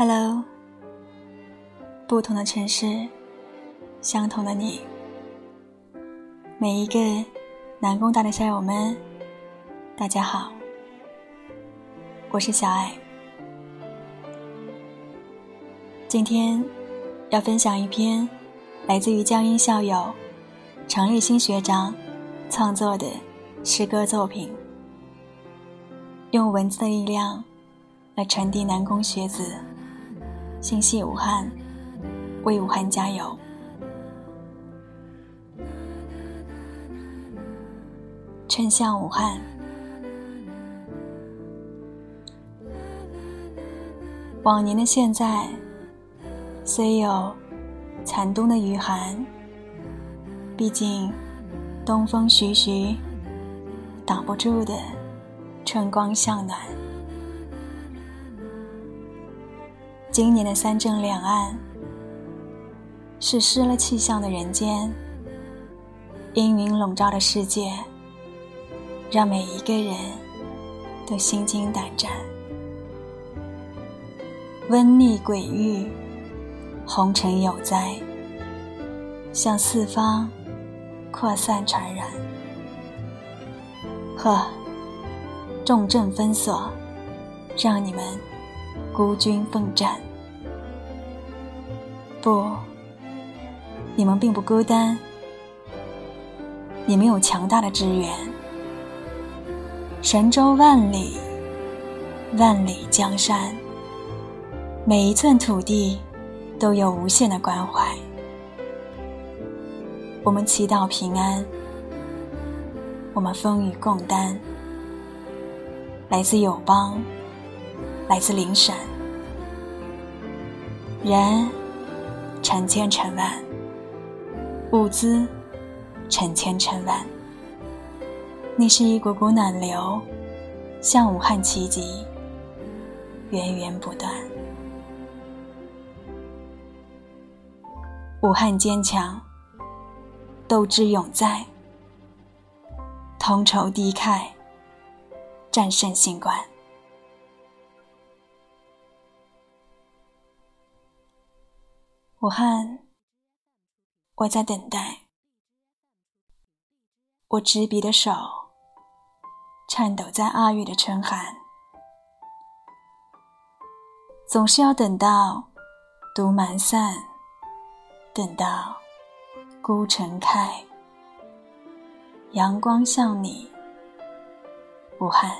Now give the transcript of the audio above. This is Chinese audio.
Hello，不同的城市，相同的你。每一个南工大的校友们，大家好，我是小爱。今天要分享一篇来自于江阴校友常立新学长创作的诗歌作品，用文字的力量来传递南工学子。心系武汉，为武汉加油！春向武汉，往年的现在，虽有残冬的余寒，毕竟东风徐徐，挡不住的春光向暖。今年的三正两岸，是失了气象的人间，阴云笼罩的世界，让每一个人都心惊胆战。瘟逆鬼域，红尘有灾，向四方扩散传染。呵，重症封锁，让你们孤军奋战。不，你们并不孤单，你们有强大的支援。神州万里，万里江山，每一寸土地都有无限的关怀。我们祈祷平安，我们风雨共担。来自友邦，来自灵闪，人。成千成万，物资成千成万。你是一股股暖流，向武汉奇迹源源不断。武汉坚强，斗志永在，同仇敌忾，战胜新冠。武汉，我在等待。我执笔的手颤抖在二月的春寒，总是要等到毒满散，等到孤城开，阳光向你，武汉。